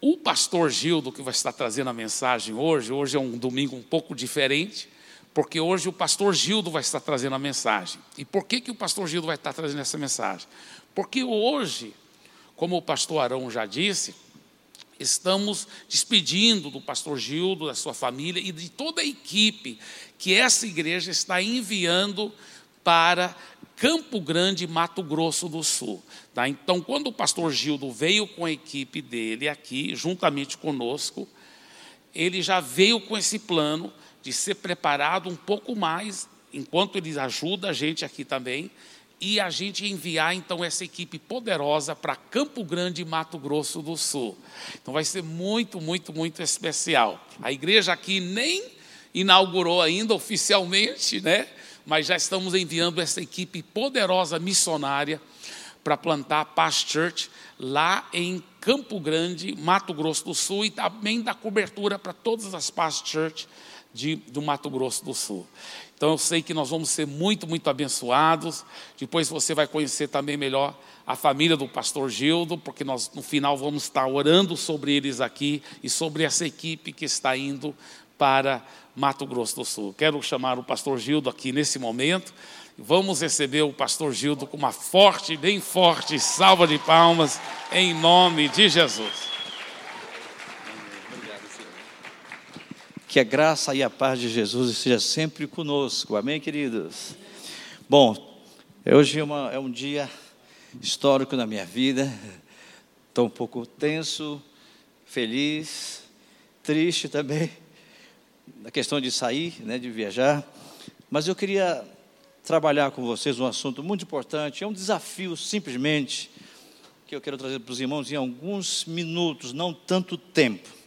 O pastor Gildo, que vai estar trazendo a mensagem hoje, hoje é um domingo um pouco diferente, porque hoje o pastor Gildo vai estar trazendo a mensagem. E por que, que o pastor Gildo vai estar trazendo essa mensagem? Porque hoje, como o pastor Arão já disse, estamos despedindo do pastor Gildo, da sua família e de toda a equipe que essa igreja está enviando para Campo Grande, Mato Grosso do Sul. Tá? Então, quando o pastor Gildo veio com a equipe dele aqui, juntamente conosco, ele já veio com esse plano de ser preparado um pouco mais, enquanto ele ajuda a gente aqui também, e a gente enviar então essa equipe poderosa para Campo Grande, Mato Grosso do Sul. Então vai ser muito, muito, muito especial. A igreja aqui nem inaugurou ainda oficialmente, né? Mas já estamos enviando essa equipe poderosa missionária para plantar Paz Church lá em Campo Grande, Mato Grosso do Sul, e também dar cobertura para todas as Paz Church de, do Mato Grosso do Sul. Então eu sei que nós vamos ser muito, muito abençoados. Depois você vai conhecer também melhor a família do pastor Gildo, porque nós no final vamos estar orando sobre eles aqui e sobre essa equipe que está indo para Mato Grosso do Sul. Quero chamar o pastor Gildo aqui nesse momento. Vamos receber o pastor Gildo com uma forte, bem forte salva de palmas, em nome de Jesus. Que a graça e a paz de Jesus esteja sempre conosco. Amém, queridos? Bom, hoje é, uma, é um dia histórico na minha vida. Estou um pouco tenso, feliz, triste também, na questão de sair, né, de viajar. Mas eu queria trabalhar com vocês um assunto muito importante. É um desafio, simplesmente, que eu quero trazer para os irmãos em alguns minutos, não tanto tempo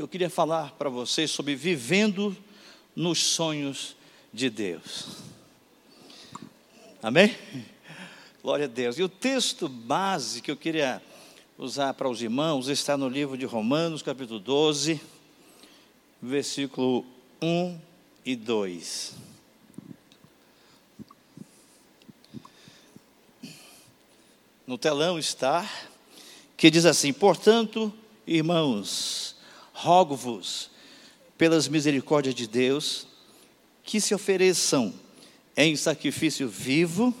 eu queria falar para vocês sobre vivendo nos sonhos de Deus. Amém? Glória a Deus. E o texto base que eu queria usar para os irmãos está no livro de Romanos, capítulo 12, versículo 1 e 2. No telão está, que diz assim: Portanto, irmãos, rogo-vos, pelas misericórdias de Deus, que se ofereçam em sacrifício vivo,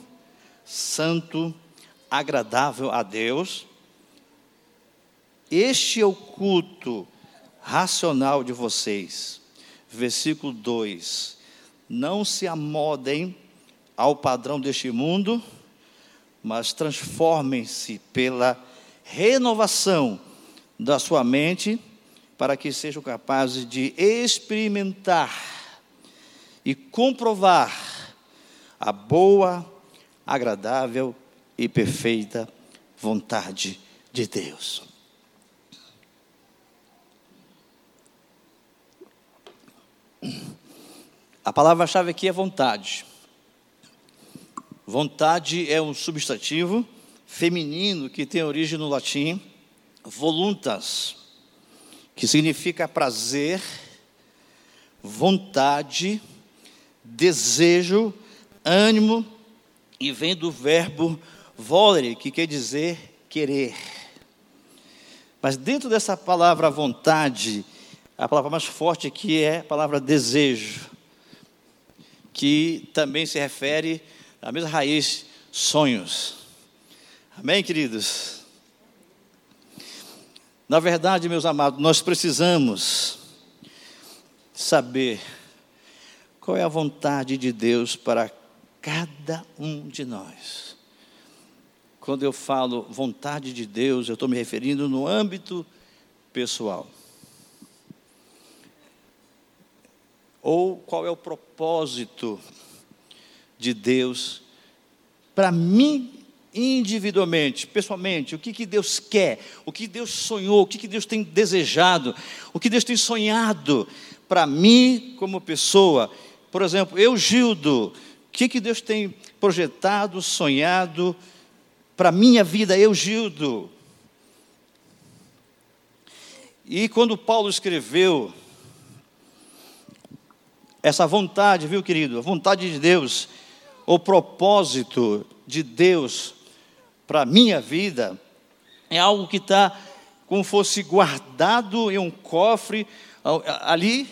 santo, agradável a Deus. Este é o culto racional de vocês. Versículo 2: Não se amodem ao padrão deste mundo, mas transformem-se pela renovação da sua mente para que sejam capazes de experimentar e comprovar a boa, agradável e perfeita vontade de Deus. A palavra-chave aqui é vontade. Vontade é um substantivo feminino que tem origem no latim voluntas que significa prazer, vontade, desejo, ânimo, e vem do verbo volere, que quer dizer querer. Mas dentro dessa palavra vontade, a palavra mais forte aqui é a palavra desejo, que também se refere à mesma raiz, sonhos. Amém, queridos? Na verdade, meus amados, nós precisamos saber qual é a vontade de Deus para cada um de nós. Quando eu falo vontade de Deus, eu estou me referindo no âmbito pessoal. Ou qual é o propósito de Deus para mim individualmente, pessoalmente, o que, que Deus quer, o que Deus sonhou, o que, que Deus tem desejado, o que Deus tem sonhado para mim como pessoa. Por exemplo, eu, Gildo, o que, que Deus tem projetado, sonhado para minha vida, eu, Gildo? E quando Paulo escreveu essa vontade, viu, querido? A vontade de Deus, o propósito de Deus para a minha vida é algo que está como fosse guardado em um cofre ali,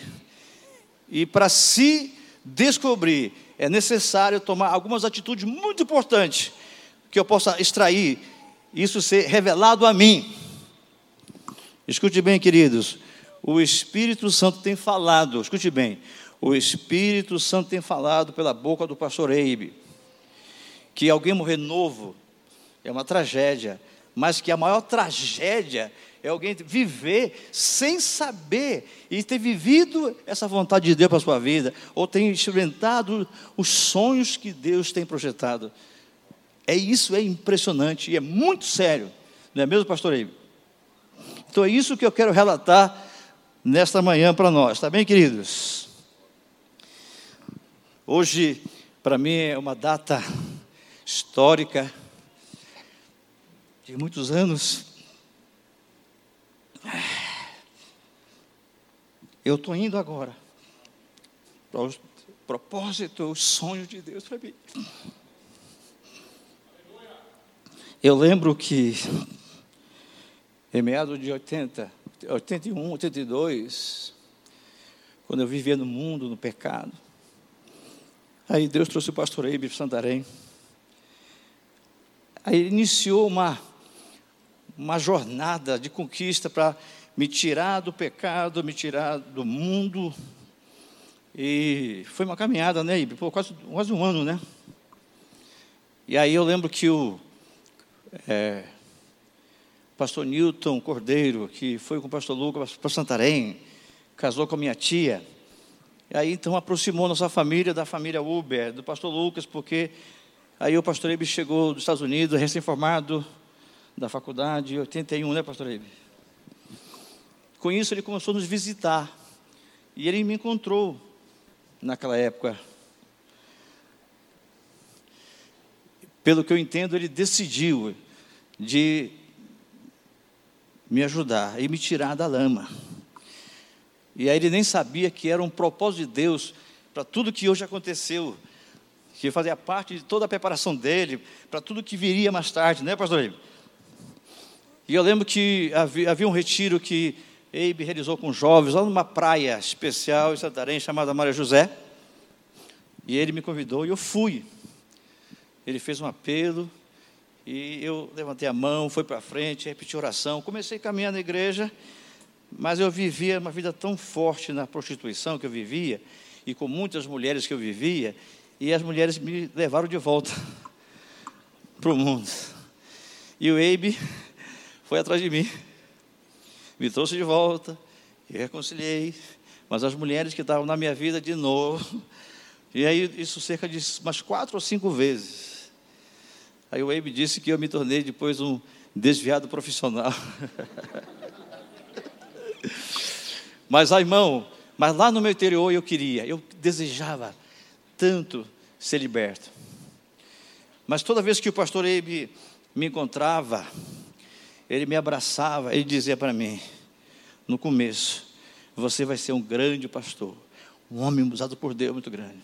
e para se descobrir, é necessário tomar algumas atitudes muito importantes que eu possa extrair, isso ser revelado a mim. Escute bem, queridos, o Espírito Santo tem falado, escute bem, o Espírito Santo tem falado pela boca do pastor Eibe, que alguém morrer novo é uma tragédia, mas que a maior tragédia é alguém viver sem saber e ter vivido essa vontade de Deus para a sua vida, ou ter experimentado os sonhos que Deus tem projetado. É isso, é impressionante e é muito sério, não é mesmo, pastor Eibe? Então é isso que eu quero relatar nesta manhã para nós, tá bem, queridos? Hoje, para mim, é uma data histórica de muitos anos. Eu estou indo agora para o propósito, o sonho de Deus para mim. Eu lembro que em meados de 80, 81, 82, quando eu vivia no mundo, no pecado, aí Deus trouxe o pastor Eibe Santarém. Aí iniciou uma, uma jornada de conquista para me tirar do pecado, me tirar do mundo. E foi uma caminhada, né, Ibe? Pô, quase, quase um ano, né? E aí eu lembro que o é, pastor Newton Cordeiro, que foi com o pastor Lucas para Santarém, casou com a minha tia. E aí então aproximou nossa família da família Uber, do pastor Lucas, porque aí o pastor Ebe chegou dos Estados Unidos, recém-formado da faculdade, em 81, né, pastor Ebe? Com isso ele começou a nos visitar. E ele me encontrou naquela época. Pelo que eu entendo, ele decidiu de me ajudar e me tirar da lama. E aí ele nem sabia que era um propósito de Deus para tudo que hoje aconteceu, que fazia parte de toda a preparação dele, para tudo que viria mais tarde, né, pastor E eu lembro que havia, havia um retiro que Eibe realizou com jovens, lá numa praia especial em Santarém, chamada Maria José. E ele me convidou e eu fui. Ele fez um apelo, e eu levantei a mão, fui para frente, repeti oração, comecei a caminhar na igreja, mas eu vivia uma vida tão forte na prostituição que eu vivia, e com muitas mulheres que eu vivia, e as mulheres me levaram de volta para o mundo. E o Eibe foi atrás de mim, me trouxe de volta, e reconciliei, mas as mulheres que estavam na minha vida de novo, e aí isso cerca de umas quatro ou cinco vezes. Aí o Abe disse que eu me tornei depois um desviado profissional. mas, ah, irmão, mas lá no meu interior eu queria, eu desejava tanto ser liberto. Mas toda vez que o pastor Abe me encontrava, ele me abraçava, ele dizia para mim, no começo, você vai ser um grande pastor, um homem usado por Deus muito grande.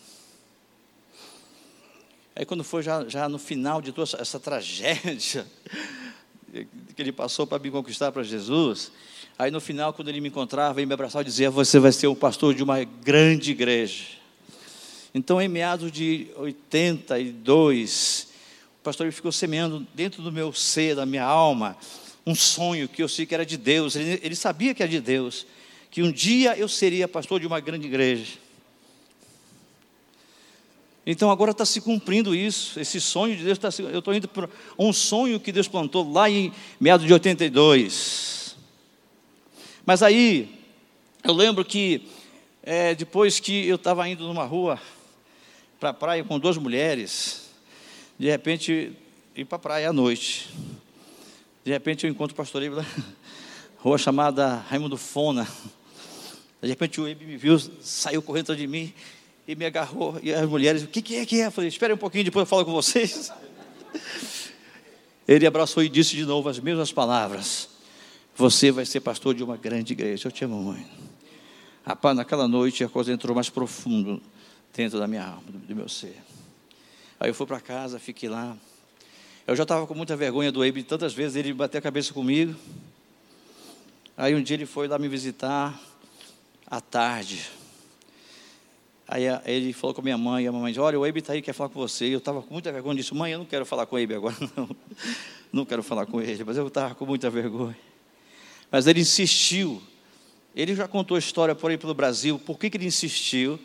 Aí quando foi já, já no final de toda essa, essa tragédia que ele passou para me conquistar para Jesus, aí no final, quando ele me encontrava, ele me abraçava e dizia, você vai ser o pastor de uma grande igreja. Então, em meados de 82, o pastor ficou semeando dentro do meu ser, da minha alma, um sonho que eu sei que era de Deus. Ele, ele sabia que era de Deus, que um dia eu seria pastor de uma grande igreja. Então agora está se cumprindo isso, esse sonho de Deus está Eu estou indo para um sonho que Deus plantou lá em meados de 82. Mas aí, eu lembro que é, depois que eu estava indo numa rua para a praia com duas mulheres, de repente, ir para a praia à noite. De repente eu encontro o pastor Ibe lá, rua chamada Raimundo Fona. De repente o Ibe me viu, saiu correndo de mim e me agarrou. E as mulheres, o que, que é que é? Eu falei, espere um pouquinho, depois eu falo com vocês. Ele abraçou e disse de novo as mesmas palavras. Você vai ser pastor de uma grande igreja. Eu te amo, mãe. Rapaz, naquela noite a coisa entrou mais profundo dentro da minha alma, do meu ser. Aí eu fui para casa, fiquei lá. Eu já estava com muita vergonha do Eibe, tantas vezes ele bateu a cabeça comigo. Aí um dia ele foi lá me visitar à tarde. Aí ele falou com a minha mãe, e a mamãe disse, olha, o Eibe está aí, quer falar com você. Eu estava com muita vergonha, disse, mãe, eu não quero falar com o Eibe agora, não. Não quero falar com ele, mas eu estava com muita vergonha. Mas ele insistiu. Ele já contou a história por aí pelo Brasil. Por que, que ele insistiu?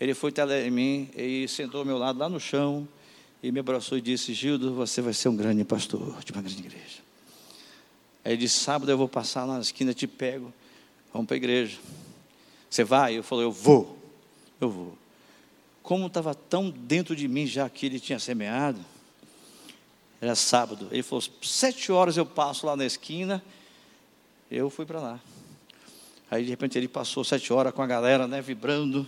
Ele foi até mim e sentou ao meu lado lá no chão e me abraçou e disse: Gildo, você vai ser um grande pastor de uma grande igreja. Aí ele disse: Sábado eu vou passar lá na esquina, te pego, vamos para a igreja. Você vai? Eu falei: Eu vou, eu vou. Como estava tão dentro de mim já que ele tinha semeado, era sábado. Ele falou: Sete horas eu passo lá na esquina. Eu fui para lá. Aí de repente ele passou sete horas com a galera, né, vibrando.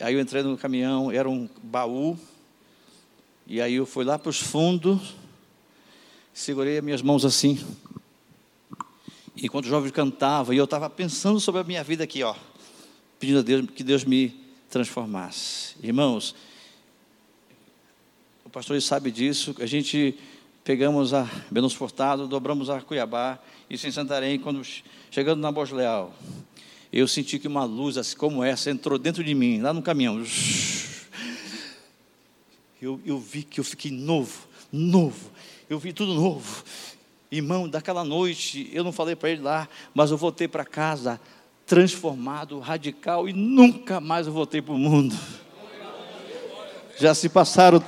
Aí eu entrei no caminhão, era um baú. E aí eu fui lá para os fundos, segurei as minhas mãos assim. Enquanto o jovem cantava, e eu estava pensando sobre a minha vida aqui, ó, pedindo a Deus que Deus me transformasse. Irmãos, o pastor sabe disso, a gente pegamos a Benos Furtado, dobramos a Cuiabá, isso em Santarém, quando chegando na Borges Leal eu senti que uma luz assim como essa entrou dentro de mim, lá no caminhão. Eu, eu vi que eu fiquei novo, novo. Eu vi tudo novo. Irmão, daquela noite, eu não falei para ele lá, mas eu voltei para casa transformado, radical, e nunca mais eu voltei para o mundo. Já se passaram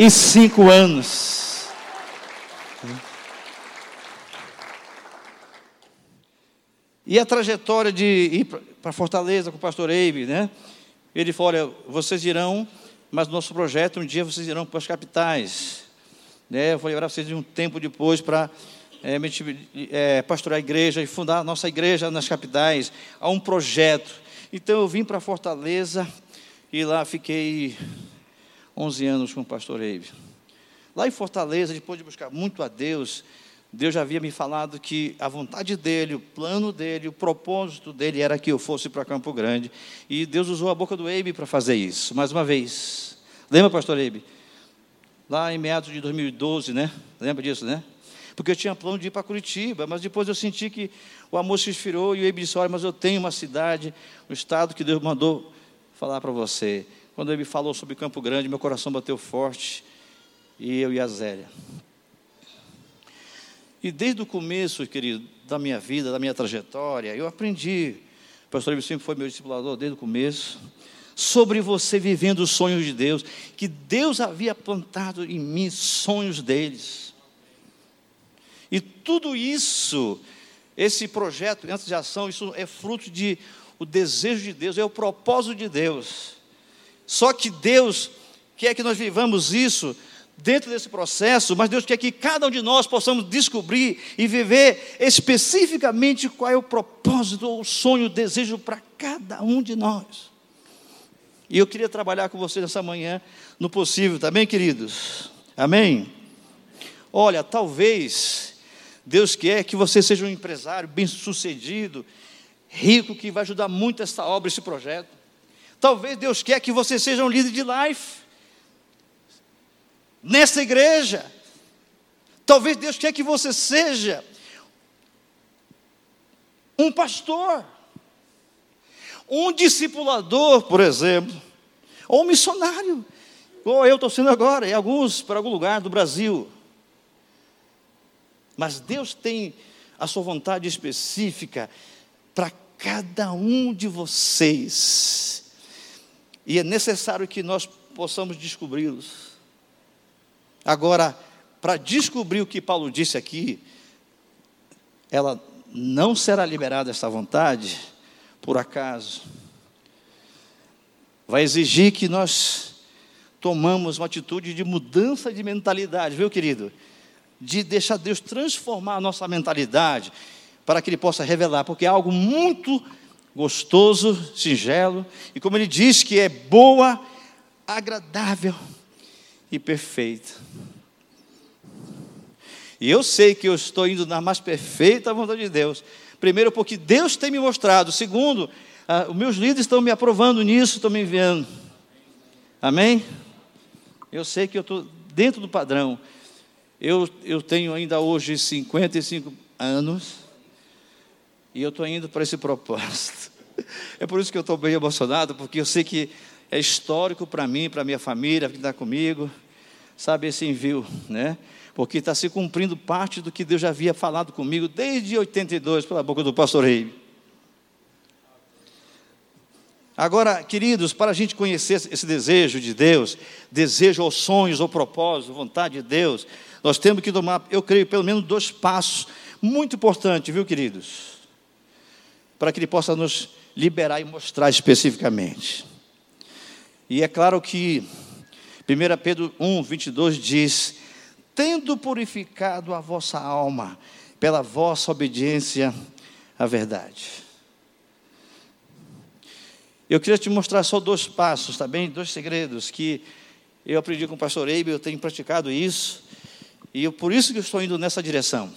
35 anos. E a trajetória de ir para Fortaleza com o pastor Eibe, né? Ele falou: olha, vocês irão, mas nosso projeto, um dia vocês irão para as capitais. Né? Eu vou lembrar vocês um tempo depois para é, é, pastorear a igreja e fundar a nossa igreja nas capitais. Há um projeto. Então eu vim para Fortaleza e lá fiquei 11 anos com o pastor Eibe. Lá em Fortaleza, depois de buscar muito a Deus, Deus já havia me falado que a vontade dele, o plano dele, o propósito dele era que eu fosse para Campo Grande. E Deus usou a boca do Eibe para fazer isso, mais uma vez. Lembra, pastor Eibe? Lá em meados de 2012, né? Lembra disso, né? Porque eu tinha plano de ir para Curitiba, mas depois eu senti que o amor se esfriou e o Eibe disse: Olha, mas eu tenho uma cidade, um estado que Deus mandou falar para você. Quando ele falou sobre Campo Grande, meu coração bateu forte. E eu e a Zélia. E desde o começo, querido, da minha vida, da minha trajetória, eu aprendi, o pastor Ivo sempre foi meu discipulador desde o começo, sobre você vivendo os sonhos de Deus, que Deus havia plantado em mim sonhos deles. E tudo isso, esse projeto antes de ação, isso é fruto de o desejo de Deus, é o propósito de Deus. Só que Deus quer que nós vivamos isso dentro desse processo, mas Deus quer que cada um de nós possamos descobrir e viver especificamente qual é o propósito, o sonho, o desejo para cada um de nós. E eu queria trabalhar com você nessa manhã, no possível, tá queridos? Amém? Olha, talvez Deus quer que você seja um empresário bem-sucedido, rico, que vai ajudar muito essa obra, esse projeto. Talvez Deus quer que você seja um líder de life nessa igreja. Talvez Deus quer que você seja um pastor, um discipulador, por exemplo, ou um missionário, ou eu estou sendo agora, em alguns, para algum lugar do Brasil. Mas Deus tem a sua vontade específica para cada um de vocês. E é necessário que nós possamos descobri-los. Agora, para descobrir o que Paulo disse aqui, ela não será liberada esta vontade por acaso. Vai exigir que nós tomamos uma atitude de mudança de mentalidade, viu, querido? De deixar Deus transformar a nossa mentalidade para que Ele possa revelar, porque é algo muito gostoso, singelo, e como Ele diz que é boa, agradável e perfeita. E eu sei que eu estou indo na mais perfeita vontade de Deus. Primeiro, porque Deus tem me mostrado. Segundo, ah, os meus líderes estão me aprovando nisso, estão me enviando. Amém? Eu sei que eu estou dentro do padrão. Eu, eu tenho ainda hoje 55 anos e eu estou indo para esse propósito. É por isso que eu estou bem emocionado, porque eu sei que é histórico para mim, para minha família que está comigo, sabe, esse envio, né? Porque está se cumprindo parte do que Deus já havia falado comigo desde 82 pela boca do pastor Rei. Agora, queridos, para a gente conhecer esse desejo de Deus, desejo ou sonhos ou propósito, vontade de Deus, nós temos que tomar, eu creio, pelo menos dois passos muito importantes, viu, queridos? Para que Ele possa nos liberar e mostrar especificamente. E é claro que 1 Pedro 1, 22 diz: Tendo purificado a vossa alma pela vossa obediência à verdade. Eu queria te mostrar só dois passos, tá bem? Dois segredos que eu aprendi com o pastor Eibe, eu tenho praticado isso, e eu, por isso que eu estou indo nessa direção.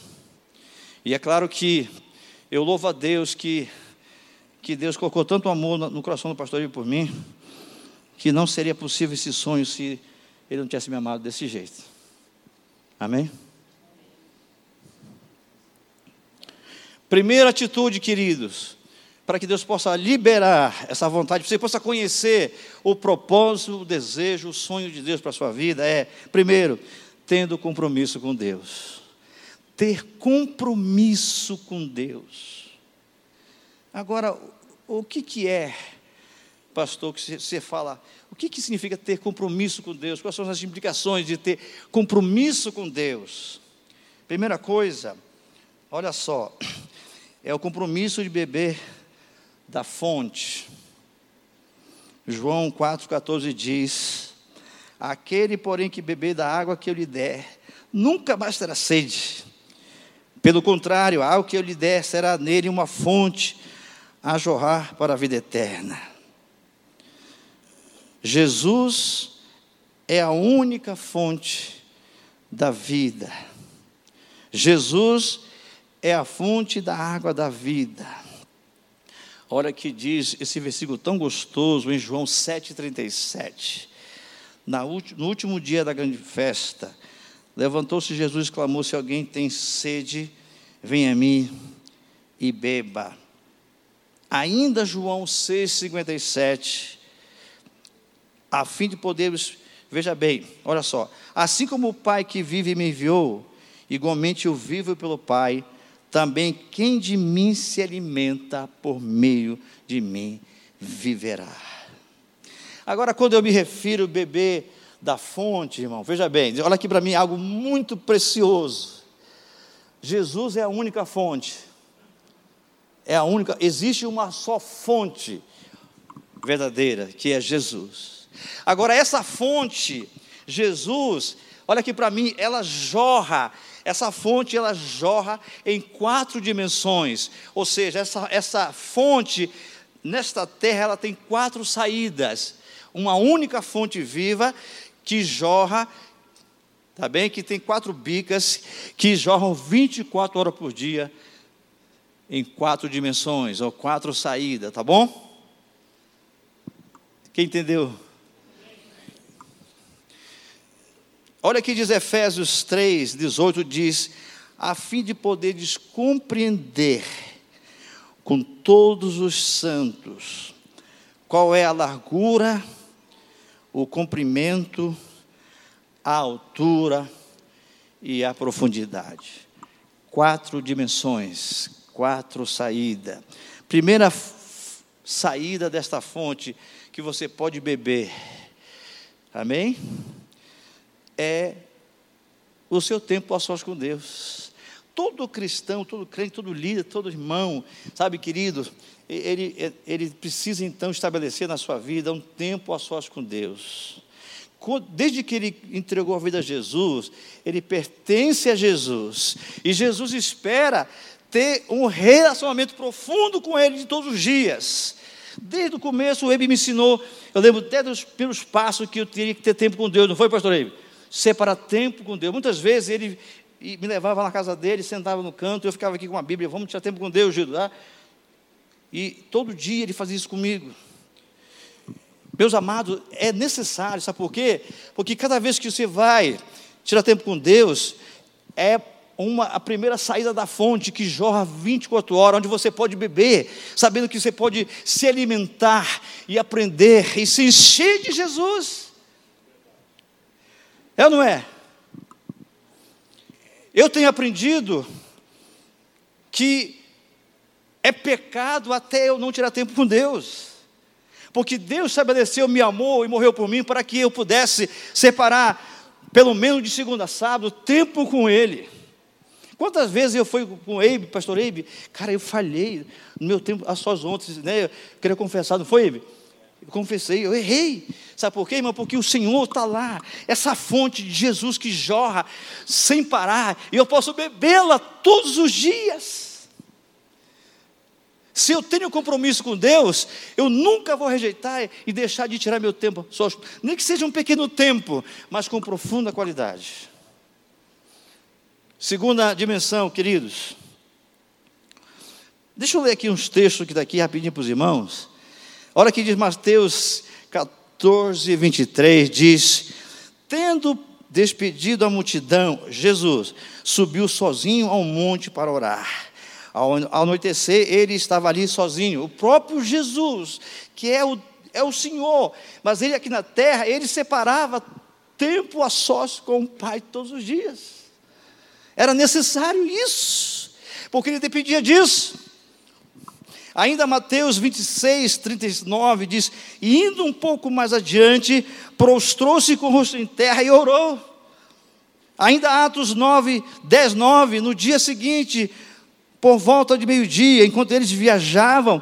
E é claro que eu louvo a Deus que, que Deus colocou tanto amor no coração do pastor por mim, que não seria possível esse sonho se ele não tivesse me amado desse jeito. Amém? Primeira atitude, queridos, para que Deus possa liberar essa vontade, para você possa conhecer o propósito, o desejo, o sonho de Deus para a sua vida, é, primeiro, tendo compromisso com Deus. Ter compromisso com Deus. Agora, o que, que é, pastor, que você fala, o que, que significa ter compromisso com Deus? Quais são as implicações de ter compromisso com Deus? Primeira coisa, olha só, é o compromisso de beber da fonte. João 4,14 diz: Aquele, porém, que beber da água que eu lhe der, nunca mais terá sede. Pelo contrário, a água que eu lhe der será nele uma fonte a jorrar para a vida eterna. Jesus é a única fonte da vida. Jesus é a fonte da água da vida. Olha que diz esse versículo tão gostoso em João 7,37. No último dia da grande festa, levantou-se Jesus e clamou: Se alguém tem sede, venha a mim e beba. Ainda João 6,57, a fim de podermos, veja bem, olha só, assim como o Pai que vive me enviou, igualmente eu vivo pelo Pai, também quem de mim se alimenta por meio de mim viverá. Agora, quando eu me refiro beber da fonte, irmão, veja bem, olha aqui para mim algo muito precioso. Jesus é a única fonte. É a única, existe uma só fonte verdadeira, que é Jesus. Agora, essa fonte, Jesus, olha aqui para mim, ela jorra essa fonte ela jorra em quatro dimensões, ou seja, essa, essa fonte nesta terra ela tem quatro saídas. Uma única fonte viva que jorra, tá bem? Que tem quatro bicas que jorram 24 horas por dia em quatro dimensões ou quatro saídas, tá bom? Quem entendeu? Olha que diz Efésios 3, 18, diz, a fim de poderes compreender com todos os santos qual é a largura, o comprimento, a altura e a profundidade. Quatro dimensões, quatro saídas. Primeira saída desta fonte que você pode beber. Amém? é o seu tempo a sós com Deus. Todo cristão, todo crente, todo líder, todo irmão, sabe, querido, ele, ele precisa então estabelecer na sua vida um tempo a sós com Deus. Desde que ele entregou a vida a Jesus, ele pertence a Jesus. E Jesus espera ter um relacionamento profundo com ele de todos os dias. Desde o começo, o Ebe me ensinou, eu lembro até dos primeiros passos que eu teria que ter tempo com Deus, não foi, pastor Ebe? separar tempo com Deus. Muitas vezes ele me levava na casa dele, sentava no canto, eu ficava aqui com a Bíblia, vamos tirar tempo com Deus, Gildo. Tá? E todo dia ele fazia isso comigo. Meus amados, é necessário, sabe por quê? Porque cada vez que você vai tirar tempo com Deus, é uma, a primeira saída da fonte que jorra 24 horas, onde você pode beber, sabendo que você pode se alimentar e aprender e se encher de Jesus. É ou não é? Eu tenho aprendido que é pecado até eu não tirar tempo com Deus. Porque Deus estabeleceu, me amou e morreu por mim para que eu pudesse separar, pelo menos de segunda a sábado, tempo com Ele. Quantas vezes eu fui com o Eibe, pastor Eibe, cara, eu falhei no meu tempo, a sós ontem, né? Eu queria confessar, não foi, Eibe? Eu confessei, eu errei. Sabe por quê, irmão? Porque o Senhor está lá, essa fonte de Jesus que jorra sem parar, e eu posso bebê-la todos os dias. Se eu tenho compromisso com Deus, eu nunca vou rejeitar e deixar de tirar meu tempo, só, nem que seja um pequeno tempo, mas com profunda qualidade. Segunda dimensão, queridos. Deixa eu ler aqui uns textos que daqui rapidinho para os irmãos. Olha que diz Mateus 14, 23, diz: Tendo despedido a multidão, Jesus subiu sozinho ao monte para orar. Ao anoitecer, ele estava ali sozinho. O próprio Jesus, que é o, é o Senhor, mas ele aqui na terra, ele separava tempo a sós com o Pai todos os dias. Era necessário isso, porque ele dependia disso. Ainda Mateus 26, 39 diz: e indo um pouco mais adiante, prostrou-se com o rosto em terra e orou. Ainda Atos 9, 10, 9, no dia seguinte, por volta de meio-dia, enquanto eles viajavam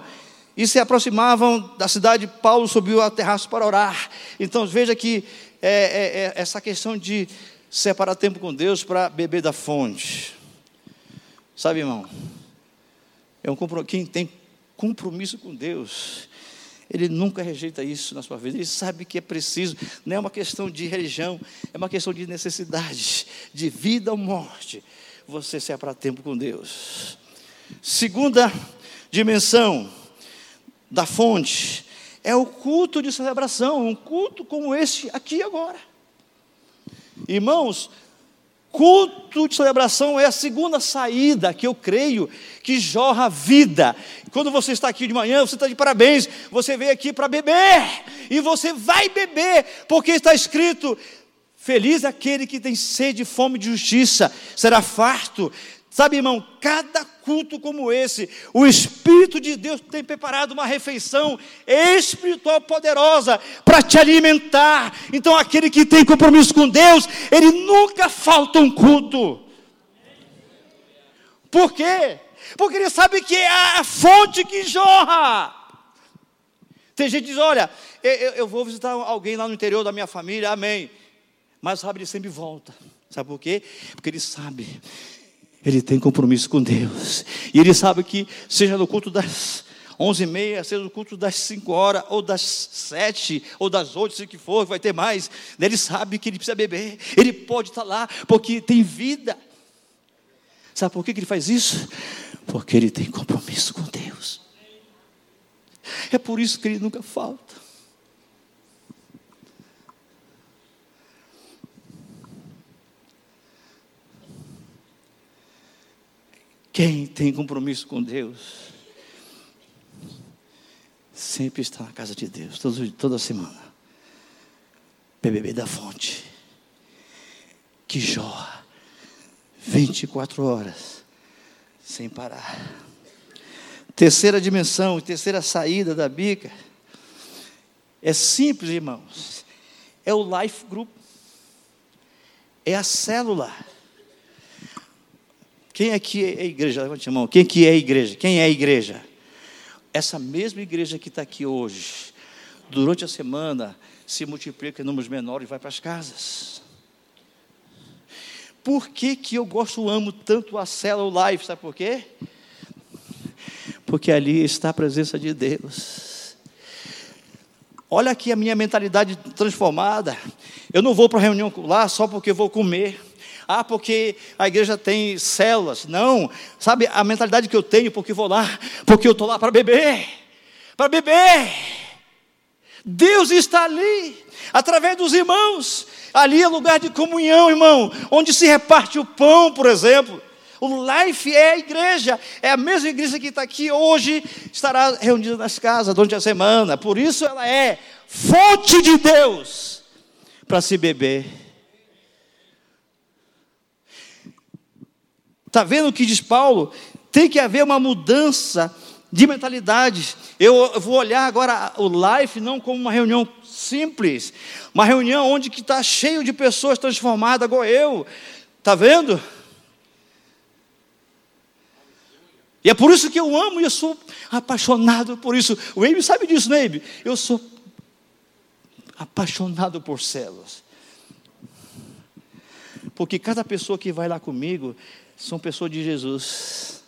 e se aproximavam da cidade, Paulo subiu ao terraço para orar. Então veja que é, é, é essa questão de separar tempo com Deus para beber da fonte. Sabe, irmão? É um quem tem compromisso com Deus, ele nunca rejeita isso na sua vida. Ele sabe que é preciso, não é uma questão de religião, é uma questão de necessidade, de vida ou morte. Você separar tempo com Deus. Segunda dimensão da fonte é o culto de celebração, um culto como este aqui agora. Irmãos, culto de celebração é a segunda saída que eu creio que jorra vida. Quando você está aqui de manhã, você está de parabéns, você veio aqui para beber, e você vai beber, porque está escrito: Feliz aquele que tem sede e fome de justiça, será farto. Sabe, irmão, cada culto como esse, o Espírito de Deus tem preparado uma refeição espiritual poderosa para te alimentar. Então, aquele que tem compromisso com Deus, ele nunca falta um culto. Por quê? Porque ele sabe que é a fonte que jorra. Tem gente que diz: Olha, eu, eu vou visitar alguém lá no interior da minha família, amém. Mas sabe, ele sempre volta. Sabe por quê? Porque ele sabe ele tem compromisso com Deus. E ele sabe que, seja no culto das onze e meia, seja no culto das cinco horas, ou das sete, ou das oito, se que for, vai ter mais. Ele sabe que ele precisa beber. Ele pode estar lá, porque tem vida. Sabe por que ele faz isso? Porque ele tem compromisso com Deus. É por isso que ele nunca falta. Quem tem compromisso com Deus, sempre está na casa de Deus, toda, toda semana. BBB da fonte, que jorra 24 horas, sem parar. Terceira dimensão, terceira saída da bica, é simples, irmãos. É o life group, é a célula. Quem aqui é igreja? Levante a mão. Quem aqui é igreja? Quem é igreja? Essa mesma igreja que está aqui hoje, durante a semana, se multiplica em números menores e vai para as casas. Por que, que eu gosto, amo tanto a célula life? Sabe por quê? Porque ali está a presença de Deus. Olha aqui a minha mentalidade transformada. Eu não vou para a reunião lá só porque vou comer. Ah, porque a igreja tem células. Não. Sabe a mentalidade que eu tenho porque vou lá? Porque eu estou lá para beber. Para beber. Deus está ali, através dos irmãos. Ali é lugar de comunhão, irmão, onde se reparte o pão, por exemplo. O Life é a igreja, é a mesma igreja que está aqui hoje, estará reunida nas casas durante a semana. Por isso ela é fonte de Deus para se beber. Está vendo o que diz Paulo? Tem que haver uma mudança de mentalidade. Eu vou olhar agora o life não como uma reunião simples, uma reunião onde que está cheio de pessoas transformadas, igual eu. Está vendo? E é por isso que eu amo e eu sou apaixonado por isso. O Eibe sabe disso, né, Eibe? Eu sou apaixonado por células. Porque cada pessoa que vai lá comigo são pessoas de Jesus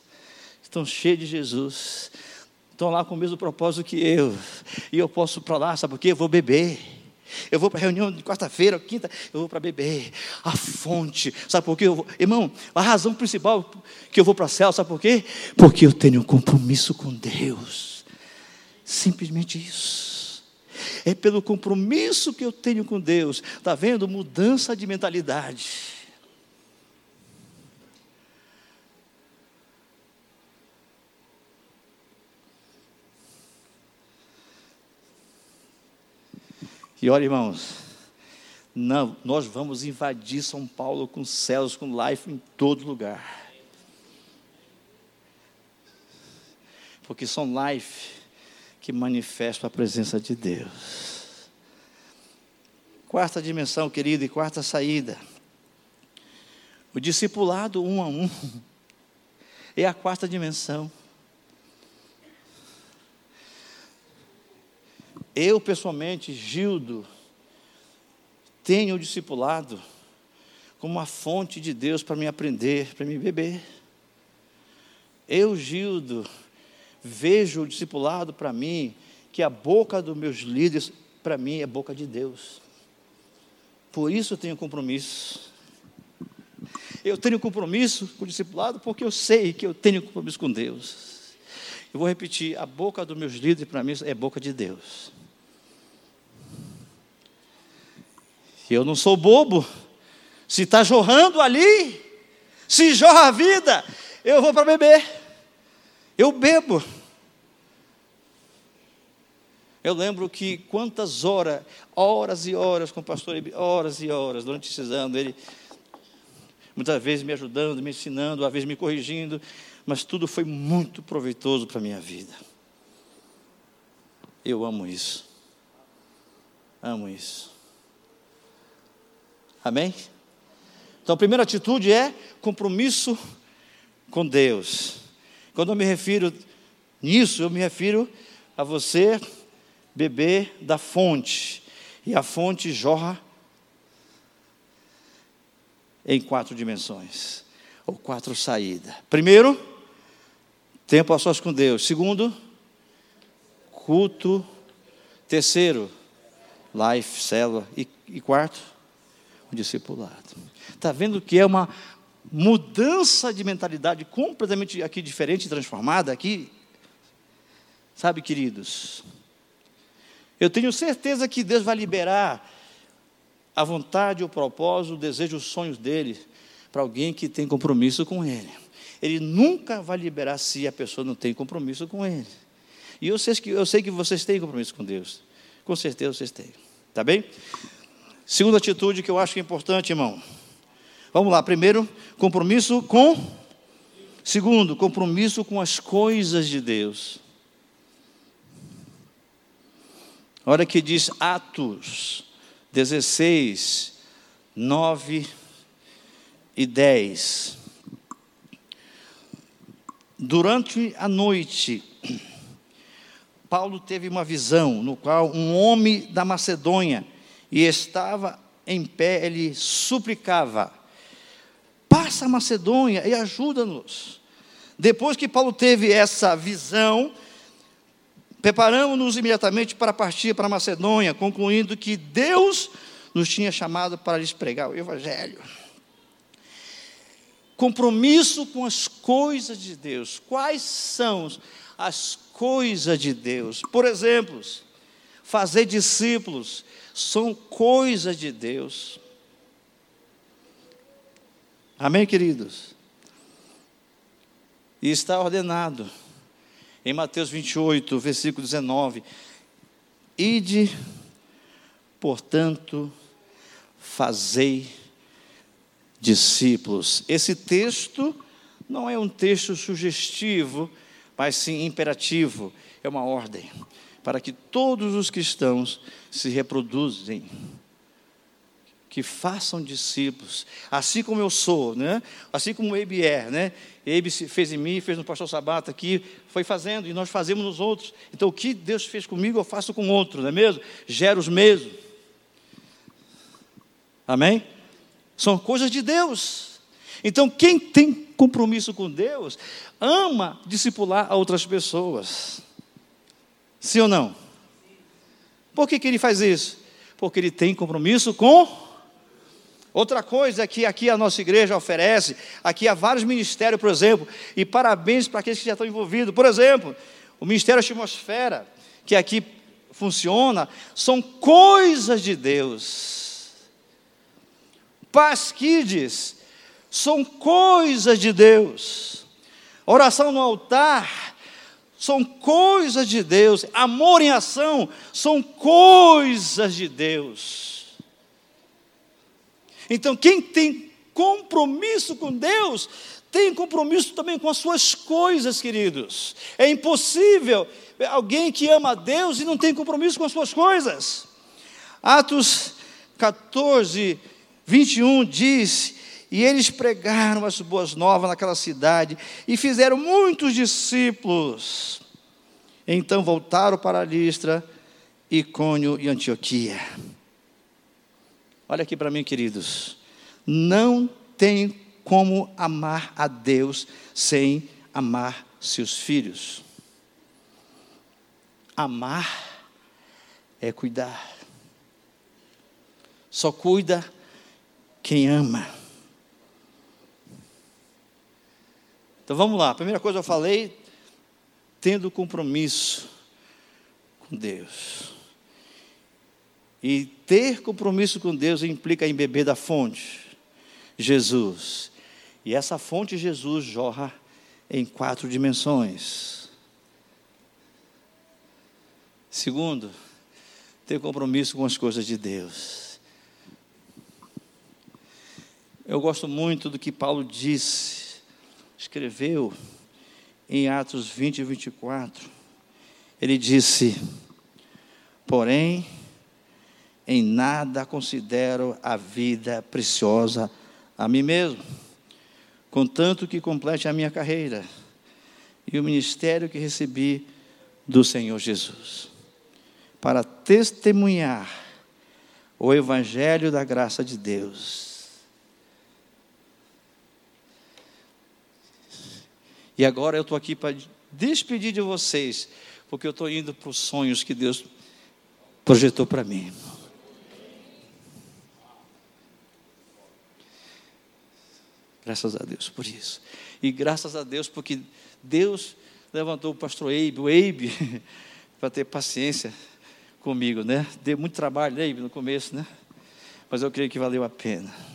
estão cheios de Jesus, estão lá com o mesmo propósito que eu, e eu posso para lá, sabe por quê? Eu vou beber. Eu vou para a reunião de quarta-feira, quinta, eu vou para beber. A fonte, sabe por quê? Eu vou, irmão, a razão principal que eu vou para a céu, sabe por quê? Porque eu tenho um compromisso com Deus. Simplesmente isso. É pelo compromisso que eu tenho com Deus. Está vendo? Mudança de mentalidade. E olha, irmãos, não, nós vamos invadir São Paulo com céus, com life em todo lugar. Porque são life que manifestam a presença de Deus. Quarta dimensão, querido, e quarta saída. O discipulado um a um é a quarta dimensão. Eu, pessoalmente, Gildo, tenho o discipulado como uma fonte de Deus para me aprender, para me beber. Eu, Gildo, vejo o discipulado para mim, que a boca dos meus líderes, para mim, é boca de Deus. Por isso eu tenho compromisso. Eu tenho compromisso com o discipulado porque eu sei que eu tenho compromisso com Deus. Eu vou repetir: a boca dos meus líderes, para mim, é boca de Deus. Eu não sou bobo. Se está jorrando ali, se jorra a vida, eu vou para beber. Eu bebo. Eu lembro que quantas horas, horas e horas com o pastor, horas e horas durante esses anos, ele muitas vezes me ajudando, me ensinando, às vezes me corrigindo, mas tudo foi muito proveitoso para a minha vida. Eu amo isso. Amo isso. Amém? Então, a primeira atitude é compromisso com Deus. Quando eu me refiro nisso, eu me refiro a você beber da fonte. E a fonte jorra em quatro dimensões, ou quatro saídas. Primeiro, tempo a sós com Deus. Segundo, culto. Terceiro, life, célula. E, e quarto, discipulado. Está vendo que é uma mudança de mentalidade completamente aqui diferente, transformada aqui? Sabe, queridos? Eu tenho certeza que Deus vai liberar a vontade, o propósito, o desejo, os sonhos dele para alguém que tem compromisso com ele. Ele nunca vai liberar se a pessoa não tem compromisso com ele. E eu sei que, eu sei que vocês têm compromisso com Deus. Com certeza vocês têm. Tá bem? Segunda atitude que eu acho que é importante, irmão. Vamos lá. Primeiro, compromisso com. Segundo, compromisso com as coisas de Deus. Olha que diz Atos 16, 9 e 10. Durante a noite, Paulo teve uma visão no qual um homem da Macedônia e estava em pé, ele suplicava: passa a Macedônia e ajuda-nos. Depois que Paulo teve essa visão, preparamos-nos imediatamente para partir para a Macedônia, concluindo que Deus nos tinha chamado para lhes pregar o Evangelho. Compromisso com as coisas de Deus. Quais são as coisas de Deus? Por exemplo, fazer discípulos, são coisas de Deus. Amém, queridos? E está ordenado em Mateus 28, versículo 19: Ide, portanto, fazei discípulos. Esse texto não é um texto sugestivo, mas sim imperativo, é uma ordem para que todos os cristãos se reproduzem, que façam discípulos, assim como eu sou, né? assim como o Eibe é, né? Eibe fez em mim, fez no pastor Sabata aqui, foi fazendo, e nós fazemos nos outros. Então, o que Deus fez comigo, eu faço com outro, não é mesmo? Gera os mesmos. Amém? São coisas de Deus. Então, quem tem compromisso com Deus, ama discipular a outras pessoas. Sim ou não? Por que, que ele faz isso? Porque ele tem compromisso com. Outra coisa que aqui a nossa igreja oferece, aqui há vários ministérios, por exemplo, e parabéns para aqueles que já estão envolvidos. Por exemplo, o Ministério Atmosfera, que aqui funciona, são coisas de Deus. Paz Kids, são coisas de Deus. Oração no altar, são coisas de Deus. Amor em ação são coisas de Deus. Então, quem tem compromisso com Deus, tem compromisso também com as suas coisas, queridos. É impossível alguém que ama a Deus e não tem compromisso com as suas coisas. Atos 14, 21 diz: E eles pregaram as boas novas naquela cidade e fizeram muitos discípulos. Então voltaram para Listra, Icônio e Antioquia. Olha aqui para mim, queridos. Não tem como amar a Deus sem amar seus filhos. Amar é cuidar. Só cuida quem ama. Então vamos lá. A primeira coisa eu falei, tendo compromisso com Deus. E ter compromisso com Deus implica em beber da fonte, Jesus. E essa fonte, Jesus, jorra em quatro dimensões. Segundo, ter compromisso com as coisas de Deus. Eu gosto muito do que Paulo disse, escreveu em Atos 20 e 24, ele disse: Porém, em nada considero a vida preciosa a mim mesmo, contanto que complete a minha carreira e o ministério que recebi do Senhor Jesus, para testemunhar o Evangelho da graça de Deus E agora eu estou aqui para despedir de vocês, porque eu estou indo para os sonhos que Deus projetou para mim. Graças a Deus por isso. E graças a Deus porque Deus levantou o pastor Eibe, o Eibe, para ter paciência comigo, né? Deu muito trabalho, né, no começo, né? Mas eu creio que valeu a pena.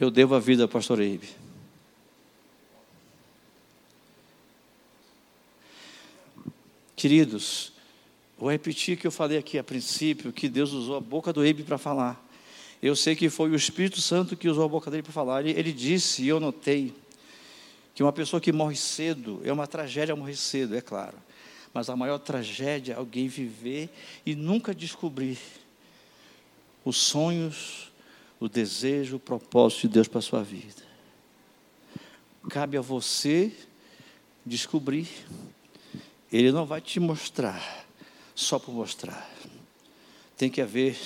Eu devo a vida pastor Eibe. Queridos, vou repetir o que eu falei aqui a princípio, que Deus usou a boca do Eibe para falar. Eu sei que foi o Espírito Santo que usou a boca dele para falar. Ele, ele disse, e eu notei, que uma pessoa que morre cedo, é uma tragédia morrer cedo, é claro. Mas a maior tragédia é alguém viver e nunca descobrir os sonhos, o desejo, o propósito de Deus para a sua vida. Cabe a você descobrir. Ele não vai te mostrar só por mostrar. Tem que haver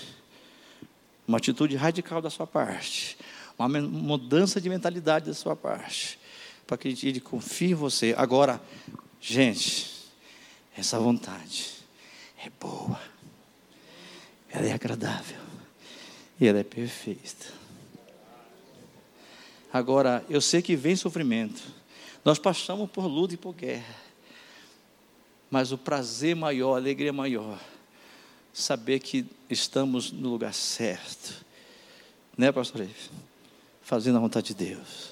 uma atitude radical da sua parte, uma mudança de mentalidade da sua parte, para que ele confie em você. Agora, gente, essa vontade é boa, ela é agradável e ela é perfeita. Agora, eu sei que vem sofrimento. Nós passamos por luta e por guerra. Mas o prazer maior, a alegria maior, saber que estamos no lugar certo. Né, pastor? Fazendo a vontade de Deus.